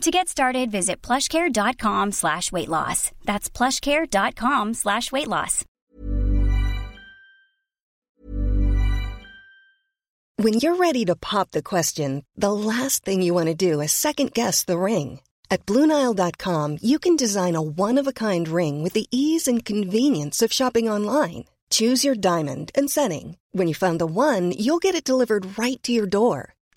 To get started, visit plushcare.com slash weight loss. That's plushcare.com slash weight loss. When you're ready to pop the question, the last thing you want to do is second guess the ring. At Bluenile.com, you can design a one-of-a-kind ring with the ease and convenience of shopping online. Choose your diamond and setting. When you find the one, you'll get it delivered right to your door.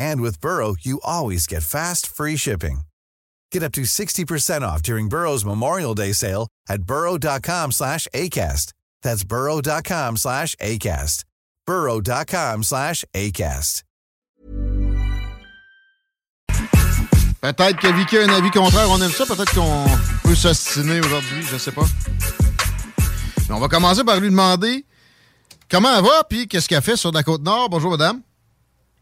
And with Burrow, you always get fast, free shipping. Get up to 60% off during Burrow's Memorial Day sale at burrow.com slash ACAST. That's burrow.com slash ACAST. burrow.com slash ACAST. Peut-être que Vicky a un avis contraire. On aime ça. Peut-être qu'on peut s'ostiner aujourd'hui. Je sais pas. Mais on va commencer par lui demander comment elle va, puis qu'est-ce qu'elle fait sur la Côte-Nord. Bonjour, madame.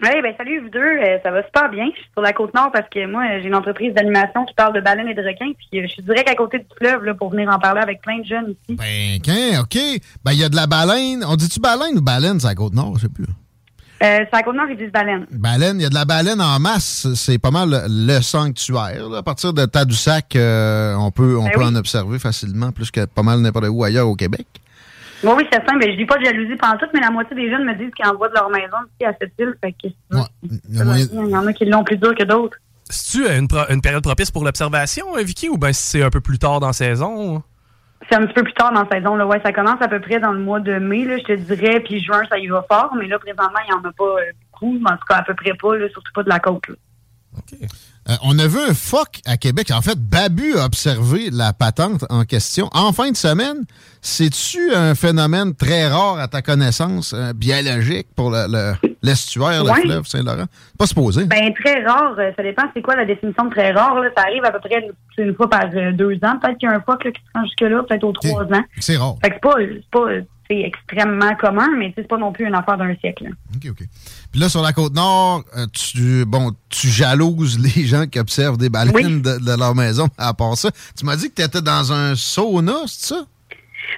Oui, ben salut vous deux, Euh, ça va super bien. Je suis sur la côte nord parce que moi, j'ai une entreprise d'animation qui parle de baleines et de requins, puis euh, je suis direct à côté du fleuve là, pour venir en parler avec plein de jeunes ici. Ben, qu'un, OK. Ben, il y a de la baleine. On dit-tu baleine ou baleine, c'est la Côte-Nord? Je sais plus. Euh, c'est à la côte nord, ils disent baleine. Baleine, il y a de la baleine en masse. C'est pas mal le, le sanctuaire. là. À partir de Tadoussac, euh, on peut, on Ben peut oui. en observer facilement, plus que pas mal n'importe où ailleurs au Québec. Oui, oui, c'est simple. Ben, je dis pas de jalousie pendant tout, mais la moitié des jeunes me disent qu'ils envoient de leur maison ici à cette île. Fait que, Il y a moyen- il y en a qui l'ont plus dur que d'autres. C'est-tu une, pro- une période propice pour l'observation, euh, Vicky, ou bien c'est un peu plus tard dans la saison? C'est un petit peu plus tard dans la saison. Là. Ouais, ça commence à peu près dans le mois de mai, là, je te dirais, puis juin, ça y va fort, mais là, présentement, il n'y en a pas euh, beaucoup, en tout cas, à peu près pas, là, surtout pas de la côte. là. Euh, on a vu un phoque à Québec. En fait, Babu a observé la patente en question en fin de semaine. C'est-tu un phénomène très rare à ta connaissance, euh, biologique pour le- le- l'estuaire, le, Ouais. fleuve Saint-Laurent? Pas supposé. Ben, très rare, euh, ça dépend c'est quoi la définition de très rare. Là. Ça arrive à peu près une, une fois par deux ans. Peut-être qu'il y a un phoque là, qui se rend jusque-là, peut-être aux trois ans. C'est rare. Fait que c'est pas, c'est pas c'est extrêmement commun, mais c'est pas non plus une affaire d'un siècle. là. OK, OK. Puis là, sur la Côte-Nord, euh, tu, bon, tu jalouses les gens qui observent des baleines Oui. de, de leur maison. À part ça, tu m'as dit que tu étais dans un sauna, c'est ça?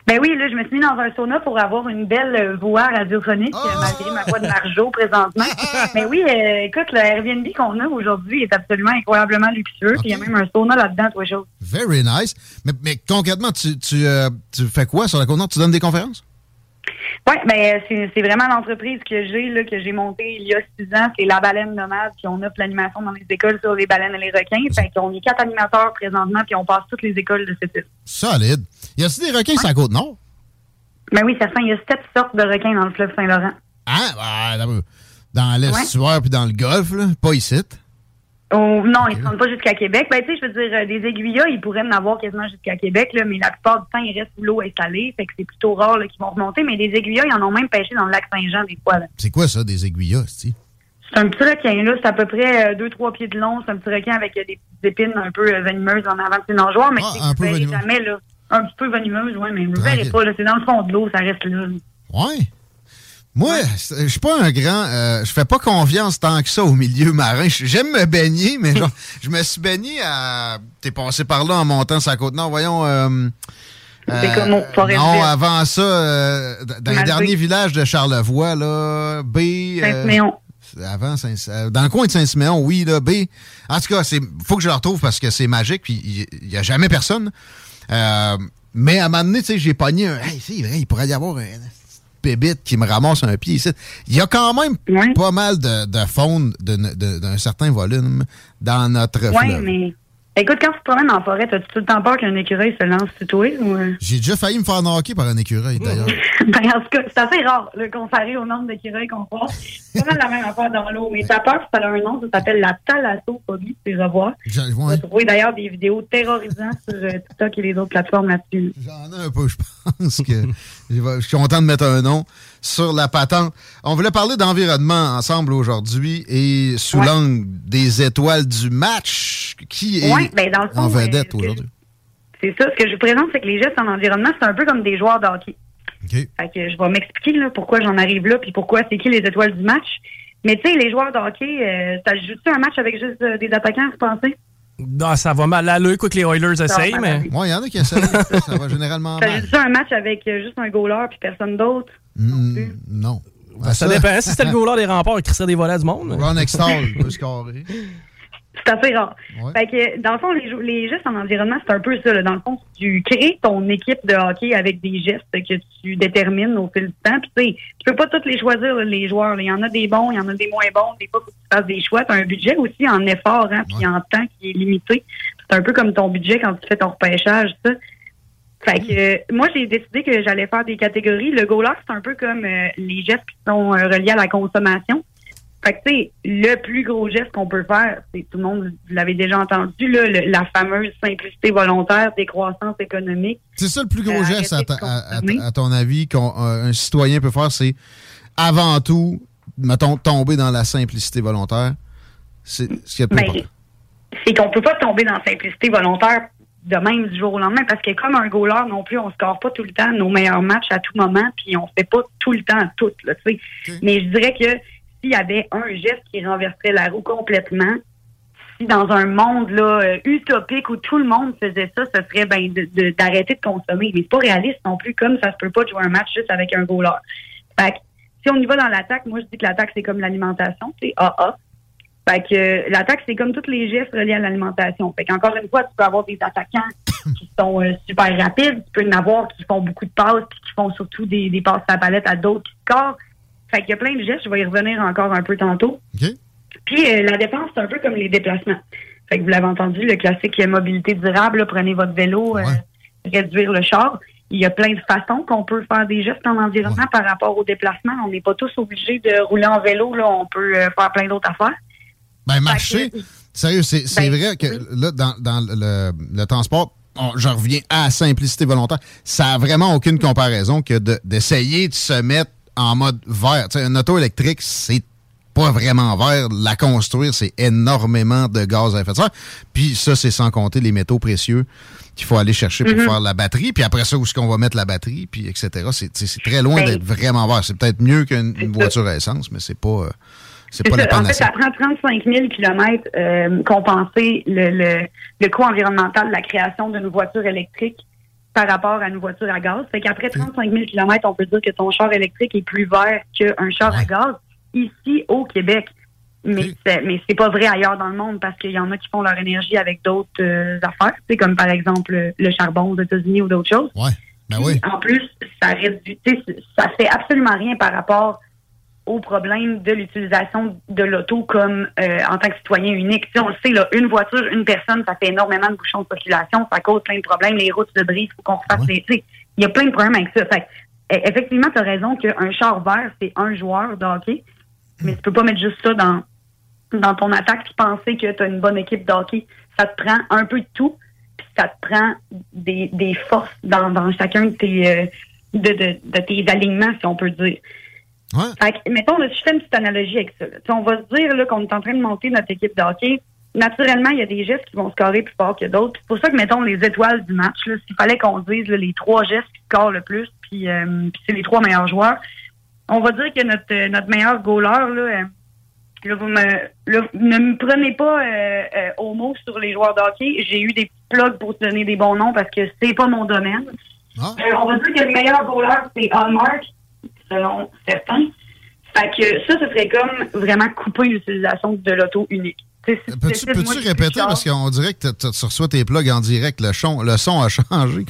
Ben oui, là, je me suis mis dans un sauna pour avoir une belle euh, voix radiophonique, euh, malgré ma voix de margeau présentement. Mais oui, euh, écoute, le Airbnb qu'on a aujourd'hui est absolument incroyablement luxueux. Puis il y a même un sauna là-dedans, toi, chose. Very nice. Mais, mais concrètement, tu, tu, euh, tu fais quoi sur la Côte-Nord? Tu donnes des conférences? Oui, ben c'est vraiment l'entreprise que j'ai là que j'ai montée il y a six ans, c'est la baleine nomade, puis on offre l'animation dans les écoles sur les baleines et les requins. Fait qu'on est quatre animateurs présentement, puis on passe toutes les écoles de cette île. Solide. Y a-t-il des requins sur la Côte-Nord? Ben oui, certain, il y a sept sortes de requins dans le fleuve Saint-Laurent. Ah, dans l'estuaire puis dans le golfe, là. Pas ici. Oh, non, ils ne se rendent pas jusqu'à Québec. Ben, tu sais, je veux dire, euh, des aiguillas, ils pourraient en avoir quasiment jusqu'à Québec, là, mais la plupart du temps, ils restent sous l'eau installée. Fait que c'est plutôt rare qu'ils vont remonter. Mais des aiguillas, ils en ont même pêché dans le lac Saint-Jean des fois. C'est quoi ça, des aiguillas, c'ti? C'est un petit requin, là. C'est à peu près 2-3 pieds de long. C'est un petit requin avec euh, des épines un peu euh, venimeuses en avant de ses nageoires. Mais Ah, tu venimeux. jamais, là. Un petit peu venimeuse, oui, mais vous ne verrez pas, là. C'est dans le fond de l'eau, ça reste là. Ouais. Moi, je suis pas un grand. euh, je fais pas confiance tant que ça au milieu marin. J'aime me baigner, mais genre, je me suis baigné à. T'es passé par là en montant sa côte nord. Voyons. euh, C'est comme Non, Ville. avant ça, euh, dans les derniers villages de Charlevoix, là, B. euh, Saint-Siméon. avant Saint euh, dans le coin de Saint-Siméon, oui, là, B. En tout cas, c'est faut que je le retrouve parce que c'est magique, puis il n'y a jamais personne. Euh, mais à un moment donné, tu sais, j'ai pogné un. Hey, c'est vrai, il pourrait y avoir un bébite qui me ramasse un pied ici. Il y a quand même pas mal de, de faune d'un certain volume dans notre Oui, fleuve. mais écoute, quand tu te promènes en forêt, as-tu tout le temps peur qu'un écureuil se lance sur toi? Ou... euh? J'ai déjà failli me faire knocker par un écureuil, d'ailleurs. ben, en tout cas, c'est assez rare, là, comparé au nombre d'écureuils qu'on voit. C'est pas mal la même affaire dans l'eau. Mais ta peur, ça a un nom, ça s'appelle la thalassophobie, tu peux revoir. J'en Tu vas ouais, trouver d'ailleurs des vidéos terrorisantes sur euh, TikTok et les autres plateformes là-dessus. j'en ai un peu, je pense que je suis content de mettre un nom sur la patente. On voulait parler d'environnement ensemble aujourd'hui et sous Ouais. l'angle des étoiles du match. Qui est Ouais, ben, dans le fond, en euh, vedette aujourd'hui? C'est ça, ce que je vous présente, c'est que les gestes en environnement, c'est un peu comme des joueurs de hockey. OK. Fait que je vais m'expliquer là, pourquoi j'en arrive là, puis pourquoi c'est qui les étoiles du match. Mais tu sais, les joueurs de hockey, euh, ça joue-tu un match avec juste euh, des attaquants, vous pensez? Non, ça va mal aller, quoi que les Oilers essayent, mais. Moi, il y en a qui essayent. ça va généralement Ça mal. joue-tu un match avec euh, juste un goaler puis personne d'autre? Mm, non. Ben, ça dépend. Si c'était le goaler des remparts, il crisserait des volets du monde. Ron Extall peut scorer. C'est assez rare. Ouais. Fait que, dans le fond, les, gestes en environnement, c'est un peu ça. là. Dans le fond, tu crées ton équipe de hockey avec des gestes que tu détermines au fil du temps. Puis, tu sais, tu peux pas tous les choisir, là, les joueurs. Il y en a des bons, il y en a des moins bons. Des fois, faut que tu fasses des choix. Tu as un budget aussi en effort, hein, puis Ouais. en temps qui est limité. C'est un peu comme ton budget quand tu fais ton repêchage, ça. Fait que, euh, moi, j'ai décidé que j'allais faire des catégories. Le goaler, c'est un peu comme euh, les gestes qui sont euh, reliés à la consommation. Fait que, tu sais, le plus gros geste qu'on peut faire, c'est tout le monde, vous l'avez déjà entendu, là, le- la fameuse simplicité volontaire, décroissance économique. C'est ça le plus gros Euh, geste, à, de ton avis, qu'un citoyen peut faire, c'est avant tout, mettons, tomber dans la simplicité volontaire. C'est ce qui est le plus Ben, c'est qu'on peut pas tomber dans la simplicité volontaire de même du jour au lendemain parce que comme un goaler non plus, on score pas tout le temps nos meilleurs matchs à tout moment puis on fait pas tout le temps tout, là, tu sais. Ok. Mais je dirais que s'il y avait un geste qui renverserait la roue complètement, si dans un monde là euh, utopique où tout le monde faisait ça, ce serait ben de- de- d'arrêter de, consommer. Mais c'est pas réaliste non plus, comme ça se peut pas de jouer un match juste avec un goaler. Fait que, si on y va dans l'attaque, moi je dis que l'attaque c'est comme l'alimentation, c'est AA. Fait que euh, l'attaque, c'est comme tous les gestes reliés à l'alimentation. Fait qu'encore une fois, tu peux avoir des attaquants qui sont euh, super rapides, tu peux en avoir qui font beaucoup de passes puis qui font surtout des, des passes à la palette à d'autres qui scorent. Fait qu'il y a plein de gestes, je vais y revenir encore un peu tantôt. Puis euh, la défense, c'est un peu comme les déplacements. Fait que vous l'avez entendu, le classique euh, mobilité durable, là, prenez votre vélo, euh, réduire le char. Il y a plein de façons qu'on peut faire des gestes en environnement par rapport au déplacement. On n'est pas tous obligés de rouler en vélo, là, on peut euh, faire plein d'autres affaires. Ben, marcher, que- sérieux, c'est Ben, vrai que oui. là, dans, dans le, le transport, on- je reviens à la simplicité volontaire. Ça a vraiment aucune comparaison que de- d'essayer de, se mettre en mode vert. Tu sais, une auto électrique, c'est pas vraiment vert. La construire, c'est énormément de gaz à effet de serre. Puis ça, c'est sans compter les métaux précieux qu'il faut aller chercher pour faire la batterie. Puis après ça, où est-ce qu'on va mettre la batterie, puis etc. C'est très loin Ben, d'être vraiment vert. C'est peut-être mieux qu'une voiture à essence, mais c'est pas, euh, c'est pas la ça. En fait, ça prend 35 000 kilomètres euh, compenser le, le, le coût environnemental de la création d'une voiture électrique par rapport à une voiture à gaz. Fait qu'après 35 000 kilomètres, on peut dire que ton char électrique est plus vert qu'un char à gaz ici au Québec. Mais c'est, mais c'est pas vrai ailleurs dans le monde parce qu'il y en a qui font leur énergie avec d'autres euh, affaires, comme par exemple le, le charbon aux États-Unis ou d'autres choses. Ouais. Ben oui. En plus, ça réduit, ça fait absolument rien par rapport au problème de l'utilisation de l'auto comme euh, en tant que citoyen unique. Tu sais, on le sait, là, une voiture, une personne, ça fait énormément de bouchons de circulation, ça cause plein de problèmes, les routes se brisent, il faut qu'on refasse Ouais. les. tu sais, Il y a plein de problèmes avec ça. Fait e- effectivement, tu as raison qu'un char vert, c'est un joueur de hockey, mais tu peux pas mettre juste ça dans, dans ton attaque puis penser que tu as une bonne équipe de hockey. Ça te prend un peu de tout, puis ça te prend des, des forces dans, dans chacun de tes, euh, de, de, de tes alignements, si on peut dire. Ouais. Fait que, mettons, là, je fais une petite analogie avec ça. On va se dire là, qu'on est en train de monter notre équipe de hockey. Naturellement, il y a des gestes qui vont scorer plus fort que d'autres. C'est pour ça que, mettons, les étoiles du match, là, s'il fallait qu'on dise là, les trois gestes qui scorent le plus, puis, euh, puis c'est les trois meilleurs joueurs, on va dire que notre, euh, notre meilleur goaler, là, euh, là, vous me, là, ne me prenez pas euh, euh, au mot sur les joueurs de hockey. J'ai eu des plugs pour te donner des bons noms parce que c'est pas mon domaine. Ah. Euh, on va dire que le meilleur goaler, c'est Hallmark, selon certains. Fait que ça, ce serait comme vraiment couper l'utilisation de l'auto unique. Peux-tu répéter, parce qu'on dirait que tu reçois tes plugs en direct, le son, le son a changé.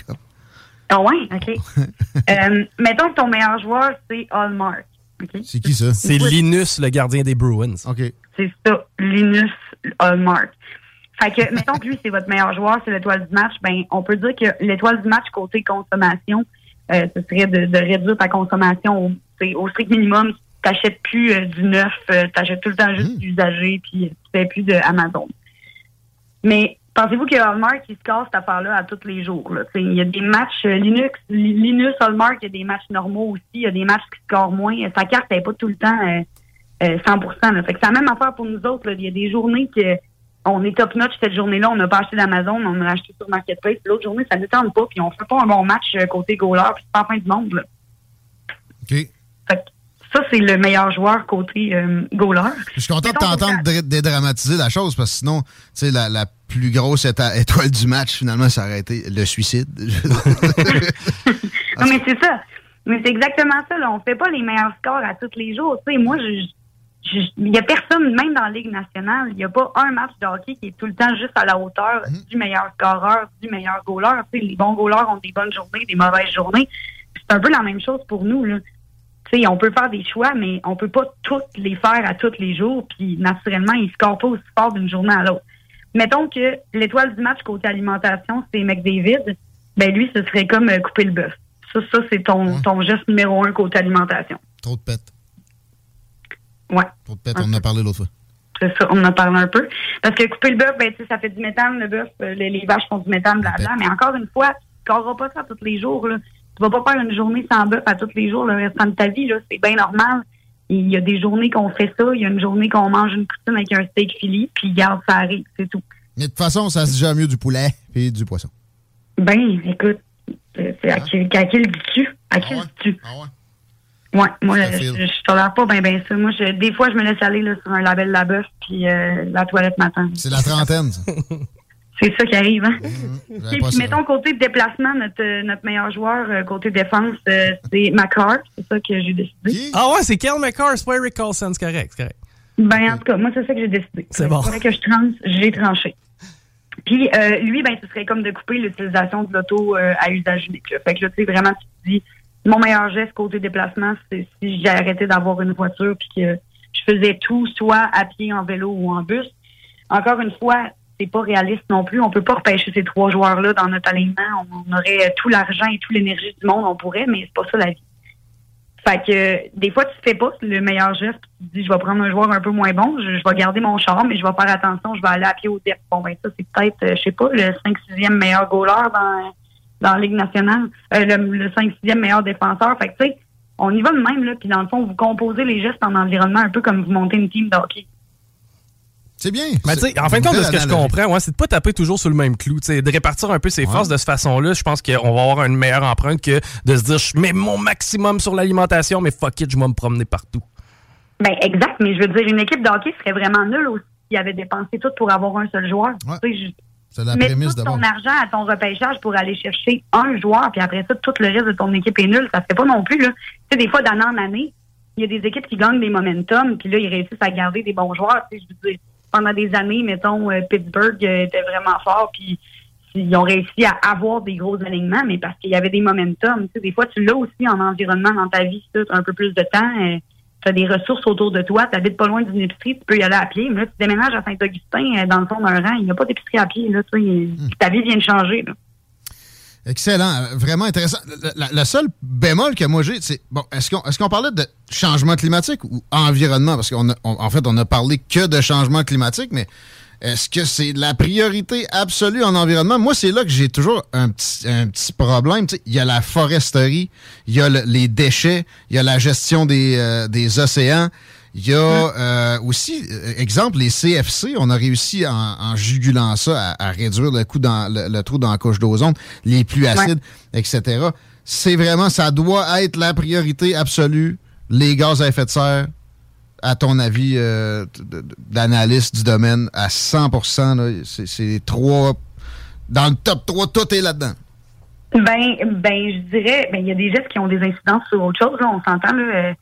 Ah ouais, OK. euh, mettons que ton meilleur joueur, c'est Hallmark. C'est qui ça? C'est Linus, le gardien des Bruins. OK. C'est ça, Linus Hallmark. Fait que, mettons que lui, c'est votre meilleur joueur, c'est l'étoile du match, ben, on peut dire que l'étoile du match côté consommation, euh, ce serait de, réduire ta consommation au, au strict minimum. T'achètes plus euh, du neuf, euh, t'achètes tout le temps juste mmh. du usagé, puis tu fais plus de Amazon. Mais pensez-vous que Hallmark, il se casse cette affaire-là à tous les jours? Là? Il y a des matchs Linux, Linux, Hallmark, il y a des matchs normaux aussi, il y a des matchs qui scorent moins. Sa carte n'est pas tout le temps 100 là. Fait que c'est la même affaire pour nous autres. Il y a des journées que on est top notch cette journée-là, on n'a pas acheté d'Amazon, on a acheté sur Marketplace. L'autre journée, ça ne tente pas, puis on fait pas un bon match euh, côté goaler, puis c'est pas la fin du monde. Là. OK. ça, c'est le meilleur joueur côté euh, goaler. Je suis content de t'entendre dédramatiser la chose, parce que sinon, tu sais, la, la, plus grosse étoile du match, finalement, ça aurait été le suicide. non, mais c'est ça. Mais c'est exactement ça. Là. On fait pas les meilleurs scores à tous les jours. Tu sais, moi, je il n'y a personne, même dans la Ligue nationale, il n'y a pas un match de hockey qui est tout le temps juste à la hauteur mhm. du meilleur scoreur, du meilleur goaler. les bons goalers ont des bonnes journées, des mauvaises journées. C'est un peu la même chose pour nous. Là. on peut faire des choix, mais on peut pas toutes les faire à tous les jours. Puis naturellement, ils ne scorent pas aussi fort d'une journée à l'autre. Mettons que l'étoile du match côté alimentation, c'est McDavid, ben lui, ce serait comme euh, couper le bœuf. Ça, ça c'est ton, ton geste numéro un côté alimentation. Trop de pète. Ouais. on en a parlé l'autre fois. C'est ça, on en a parlé un peu. Parce que couper le bœuf, ben, ça fait du méthane, le bœuf, euh, les, vaches font du méthane, là-dedans. Mais encore une fois, tu ne pas ça tous les jours. Là. Tu vas pas faire une journée sans bœuf à tous les jours le restant de ta vie. C'est bien normal. Il y a des journées qu'on fait ça. Il y a une journée qu'on mange une poutine avec un steak fili, puis garde, ça arrive. C'est tout. Mais de toute façon, ça se dit mieux du poulet et du poisson. Ben, écoute, c'est à, ah. qui, à qui le dis-tu? À qui ah le dis-tu? Ouais. Moi, je, je, tolère pas bien ben ça. Moi, je, des fois, je me laisse aller là, sur un label la bœuf puis euh, la toilette matin. C'est la trentaine, ça. C'est ça qui arrive, hein? Mmh, mettons, côté déplacement, notre, notre meilleur joueur, euh, côté défense, euh, c'est McCarr. C'est ça que j'ai décidé. Ah ouais, c'est Kel McCarr, c'est pas Eric Carlson, c'est correct, correct. Ben, en tout cas, moi, c'est ça que j'ai décidé. C'est bon. C'est que je tranche, j'ai tranché. Puis, lui, ben, ce serait comme de couper l'utilisation de l'auto à usage unique. Fait que là, tu sais, vraiment, tu te dis mon meilleur geste côté déplacement, c'est si j'ai arrêté d'avoir une voiture puis que je faisais tout, soit à pied, en vélo ou en bus. Encore une fois, c'est pas réaliste non plus. On peut pas repêcher ces trois joueurs-là dans notre alignement. On aurait tout l'argent et toute l'énergie du monde, on pourrait, mais c'est pas ça la vie. Fait que des fois, tu fais pas le meilleur geste. Tu te dis, je vais prendre un joueur un peu moins bon, je, vais garder mon charme, mais je vais faire attention, je vais aller à pied au depth. Bon, ben ça, c'est peut-être, euh, je sais pas, le 5-6e meilleur goaler dans dans la Ligue nationale, euh, le, 5-6e meilleur défenseur. Fait que, tu sais, on y va de même, là, puis dans le fond, vous composez les gestes en environnement un peu comme vous montez une team d'hockey. C'est bien. Mais tu sais, en fin de compte, de ce que je comprends, ouais, c'est de pas taper toujours sur le même clou. sais, de répartir un peu ses forces de cette façon-là, je pense qu'on va avoir une meilleure empreinte que de se dire je mets mon maximum sur l'alimentation, mais fuck it, je vais me promener partout. Ben exact, mais je veux dire, une équipe d'hockey serait vraiment nulle aussi s'il avait dépensé tout pour avoir un seul joueur. C'est la prémisse tout ton argent à ton repêchage pour aller chercher un joueur, puis après ça, tout le reste de ton équipe est nul. Ça fait pas non plus. Là. Tu sais, des fois, d'année en année, il y a des équipes qui gagnent des momentum, puis là, ils réussissent à garder des bons joueurs. Tu sais, je veux dire, pendant des années, mettons, euh, Pittsburgh euh, était vraiment fort, puis ils ont réussi à avoir des gros alignements, mais parce qu'il y avait des momentum. Tu sais, des fois, tu l'as aussi en environnement dans ta vie, tu as un peu plus de temps. Euh, tu as des ressources autour de toi, tu habites pas loin d'une épicerie, tu peux y aller à pied. Mais là, tu déménages à Saint-Augustin, euh, dans le fond d'un rang, il n'y a pas d'épicerie à pied. Là, tu hmm. Ta vie vient de changer. Excellent, vraiment intéressant. Le, seul bémol que moi j'ai, c'est bon, est-ce qu'on est-ce qu'on parlait de changement climatique ou environnement? Parce qu'en en fait, on a parlé que de changement climatique, mais est-ce que c'est la priorité absolue en environnement? Moi, c'est là que j'ai toujours un petit, un petit problème. il y a la foresterie, il y a les déchets, il y a la gestion des, euh, des océans. Il y a euh, aussi, euh, exemple, les CFC, on a réussi en, jugulant ça à, réduire le, coup dans, le, trou dans la couche d'ozone, les pluies acides, etc. C'est vraiment, ça doit être la priorité absolue, les gaz à effet de serre, à ton avis, euh, d'analyste du domaine à 100% C'est trois. Dans le top 3, tout est là-dedans. Ben, ben, je dirais, ben, il y a des gestes qui ont des incidences sur autre chose. Là, on s'entend, là. Euh,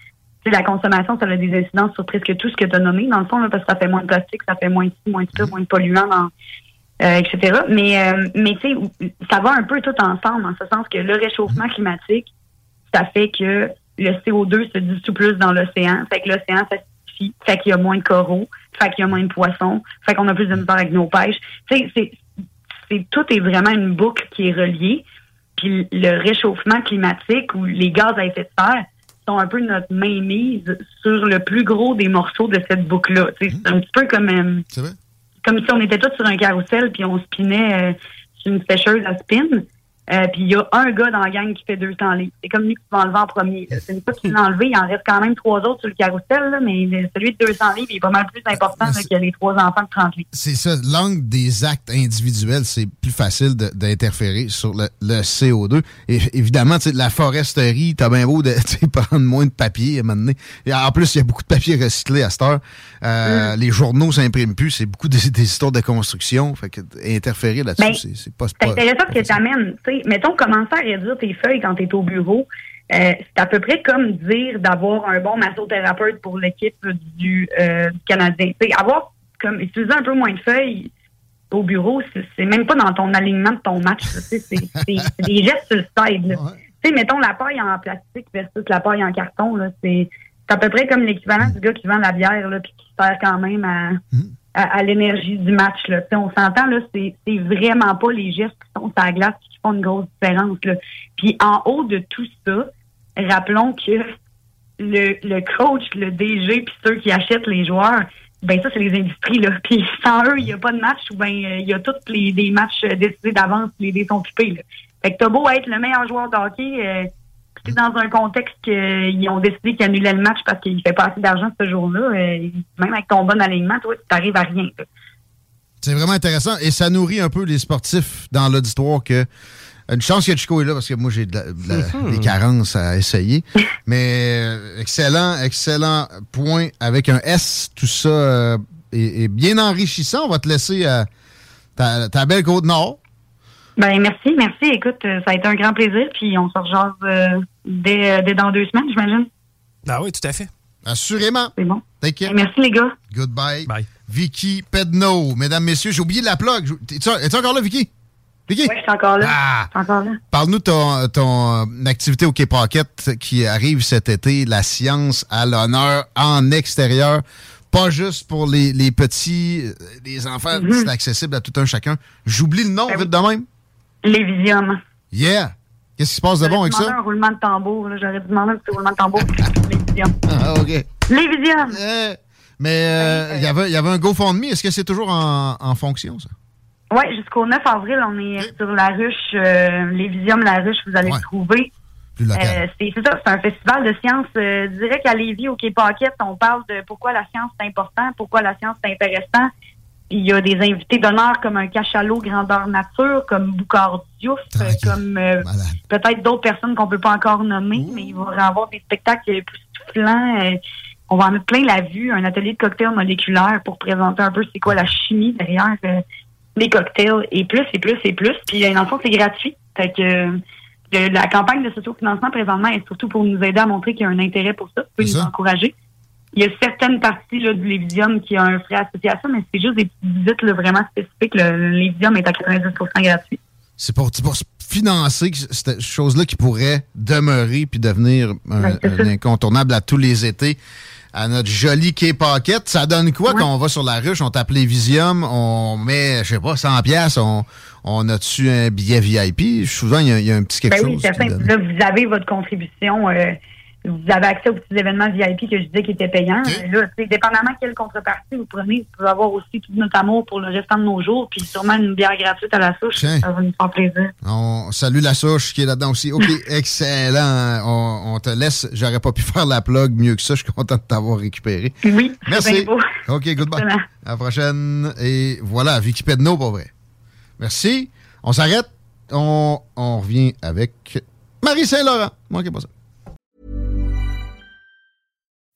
la consommation, ça a des incidences sur presque tout ce que tu as nommé, dans le fond, là, parce que ça fait moins de plastique, ça fait moins de moins de ça, moins de polluants, euh, etc. Mais, euh, mais tu sais, ça va un peu tout ensemble, en ce sens que le réchauffement climatique, ça fait que le CO2 se dissout plus dans l'océan, fait que l'océan s'acidifie, fait qu'il y a moins de coraux, fait qu'il y a moins de poissons, fait qu'on a plus de misère avec nos pêches. Tu sais, c'est, tout est vraiment une boucle qui est reliée. Puis le réchauffement climatique ou les gaz à effet de serre, sont un peu notre mainmise sur le plus gros des morceaux de cette boucle-là. C'est un petit peu comme, euh, comme si on était tous sur un carrousel puis on spinait euh, sur une sécheuse à spin. Euh, puis il y a un gars dans la gang qui fait 200 livres. C'est comme lui qui va enlever en premier. C'est une fois qu'il l'a enlevé, il en reste quand même trois autres sur le carrousel, mais celui de 200 livres il est pas mal plus important que les trois enfants de 30 livres. C'est ça. L'angle des actes individuels, c'est plus facile d'interférer sur le, CO2. Et évidemment, la foresterie, t'as bien beau de prendre moins de papier à un moment donné. Et en plus, il y a beaucoup de papier recyclé à cette heure. Euh, mm. Les journaux s'impriment plus. C'est beaucoup des, histoires de construction. Fait que interférer là-dessus, ben, c'est pas... C'est intéressant que tu amènes mettons, commencer à réduire tes feuilles quand tu es au bureau, euh, c'est à peu près comme dire d'avoir un bon massothérapeute pour l'équipe du, euh, Canadien. avoir comme utiliser un peu moins de feuilles au bureau, c'est même pas dans ton alignement de ton match. C'est des gestes sur le side. mettons la paille en plastique versus la paille en carton. C'est à peu près comme l'équivalent du gars qui vend la bière puis qui sert quand même à, mm à, l'énergie du match. Là. on s'entend, là, c'est, vraiment pas les gestes qui sont sur la glace qui une grosse différence. Là. Puis en haut de tout ça, rappelons que le, coach, le DG, puis ceux qui achètent les joueurs, ben ça, c'est les industries. Là. Puis sans eux, il n'y a pas de match ou ben il y a tous les matchs décidés d'avance, les dés sont occupés. Là. Fait que t'as beau être le meilleur joueur de hockey, euh, dans un contexte qu'ils ont décidé qu'ils annulaient le match parce qu'il fait pas assez d'argent ce jour-là, euh, même avec ton bon alignement, toi, tu n'arrives à rien. C'est vraiment intéressant et ça nourrit un peu les sportifs dans l'auditoire que une chance que Chico est là parce que moi j'ai mhm. des carences à essayer. Mais euh, excellent, excellent point avec un S. Tout ça euh, est, bien enrichissant. On va te laisser à ta, ta belle côte nord. Ben merci, merci. Écoute, euh, ça a été un grand plaisir, puis on se rejase euh, dès, dès, dans deux semaines, j'imagine. Ah oui, tout à fait. Assurément. C'est bon. Merci les gars. Goodbye. Bye. Vicky Pedno, mesdames, messieurs, j'ai oublié de la plug. Es-tu encore là, Vicky? Vicky? Oui, je suis encore là. Ah! encore là. Parle-nous de ton, ton euh, activité au K-Pocket qui arrive cet été, la science à l'honneur en extérieur pas juste pour les, les petits, les enfants, mm-hmm. c'est accessible à tout un chacun. J'oublie le nom, ben vite de même. Lévisium. Yeah! Qu'est-ce qui se passe de bon avec ça? un roulement de tambour. J'aurais demandé un petit roulement de tambour. Lévisium. Ah, OK. Lévisium! Mais euh, il y avait, y avait un GoFundMe. Est-ce que c'est toujours en, en, fonction, ça? Oui, jusqu'au 9 avril, on est sur la ruche, euh, Lévisium, la ruche, vous allez le trouver. Euh, c'est ça, c'est un festival de sciences. Euh, dirais qu'à Lévis, au Quai Paquette, on parle de pourquoi la science est important, pourquoi la science est intéressant il y a des invités d'honneur comme un cachalot grandeur nature, comme Boucard Diouf, comme euh, peut-être d'autres personnes qu'on peut pas encore nommer, mais il va y avoir des spectacles époustouflants. Euh, on va en mettre plein la vue, un atelier de cocktail moléculaire pour présenter un peu c'est quoi la chimie derrière euh, les cocktails, et plus, et plus, et plus. Puis dans le fond, c'est gratuit. Fait que la campagne de sociofinancement présentement est surtout pour nous aider à montrer qu'il y a un intérêt pour ça, peut nous encourager il y a certaines parties là, du Lévisium qui ont un frais associé à ça, mais c'est juste des petites visites vraiment spécifiques. Le, Lévisium est à 90% gratuit. C'est pour, pour financer cette chose-là qui pourrait demeurer puis devenir un, incontournable à tous les étés à notre joli quai Pocket. Ça donne quoi quand on va sur la ruche, on tape Lévisium, on met, je sais pas, 100 pièces, on, on a-tu un billet VIP? Souvent, il y, a un petit quelque ben chose. Oui, Là, vous avez votre contribution. Euh, vous avez accès aux petits événements VIP que je disais qui étaient payants. Là, dépendamment quelle contrepartie vous prenez, vous pouvez avoir aussi tout notre amour pour le restant de nos jours, puis sûrement une bière gratuite à la souche. Ça va nous faire plaisir. On salue la souche qui est là-dedans aussi. OK, excellent. On, te laisse. J'aurais pas pu faire la plug mieux que ça. Je suis content de t'avoir récupéré. Oui, merci. OK, goodbye. À la prochaine. Et voilà, Vicky Pedno, pour vrai. Merci. On s'arrête. On, on revient avec Marie Saint-Laurent. Manquez pas ça.